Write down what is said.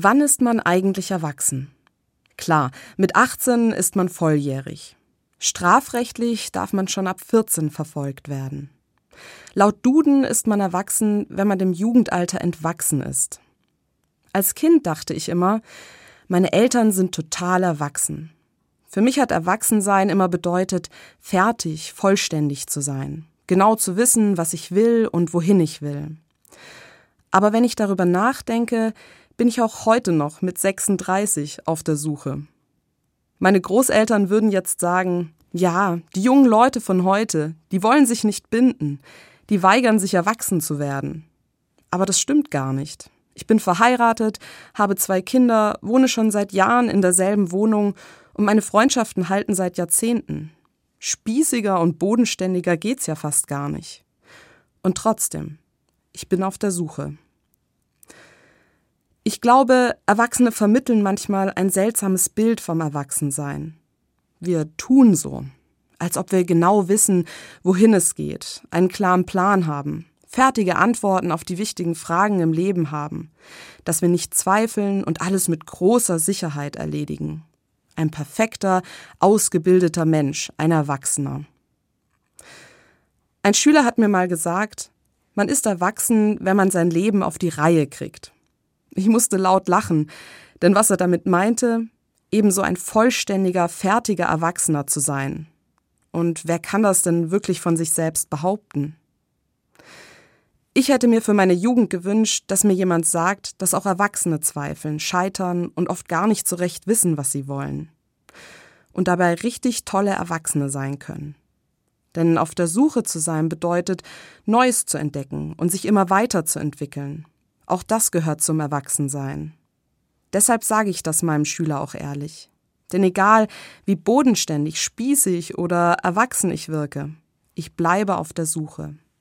Wann ist man eigentlich erwachsen? Klar, mit 18 ist man volljährig. Strafrechtlich darf man schon ab 14 verfolgt werden. Laut Duden ist man erwachsen, wenn man dem Jugendalter entwachsen ist. Als Kind dachte ich immer, meine Eltern sind total erwachsen. Für mich hat Erwachsensein immer bedeutet, fertig, vollständig zu sein, genau zu wissen, was ich will und wohin ich will. Aber wenn ich darüber nachdenke, bin ich auch heute noch mit 36 auf der Suche. Meine Großeltern würden jetzt sagen, ja, die jungen Leute von heute, die wollen sich nicht binden, die weigern sich erwachsen zu werden. Aber das stimmt gar nicht. Ich bin verheiratet, habe zwei Kinder, wohne schon seit Jahren in derselben Wohnung und meine Freundschaften halten seit Jahrzehnten. Spießiger und bodenständiger geht's ja fast gar nicht. Und trotzdem, ich bin auf der Suche. Ich glaube, Erwachsene vermitteln manchmal ein seltsames Bild vom Erwachsensein. Wir tun so, als ob wir genau wissen, wohin es geht, einen klaren Plan haben, fertige Antworten auf die wichtigen Fragen im Leben haben, dass wir nicht zweifeln und alles mit großer Sicherheit erledigen. Ein perfekter, ausgebildeter Mensch, ein Erwachsener. Ein Schüler hat mir mal gesagt, man ist erwachsen, wenn man sein Leben auf die Reihe kriegt. Ich musste laut lachen, denn was er damit meinte, ebenso ein vollständiger, fertiger Erwachsener zu sein. Und wer kann das denn wirklich von sich selbst behaupten? Ich hätte mir für meine Jugend gewünscht, dass mir jemand sagt, dass auch Erwachsene zweifeln, scheitern und oft gar nicht so recht wissen, was sie wollen. Und dabei richtig tolle Erwachsene sein können. Denn auf der Suche zu sein bedeutet, Neues zu entdecken und sich immer weiterzuentwickeln. Auch das gehört zum Erwachsensein. Deshalb sage ich das meinem Schüler auch ehrlich. Denn egal, wie bodenständig, spießig oder erwachsen ich wirke, ich bleibe auf der Suche.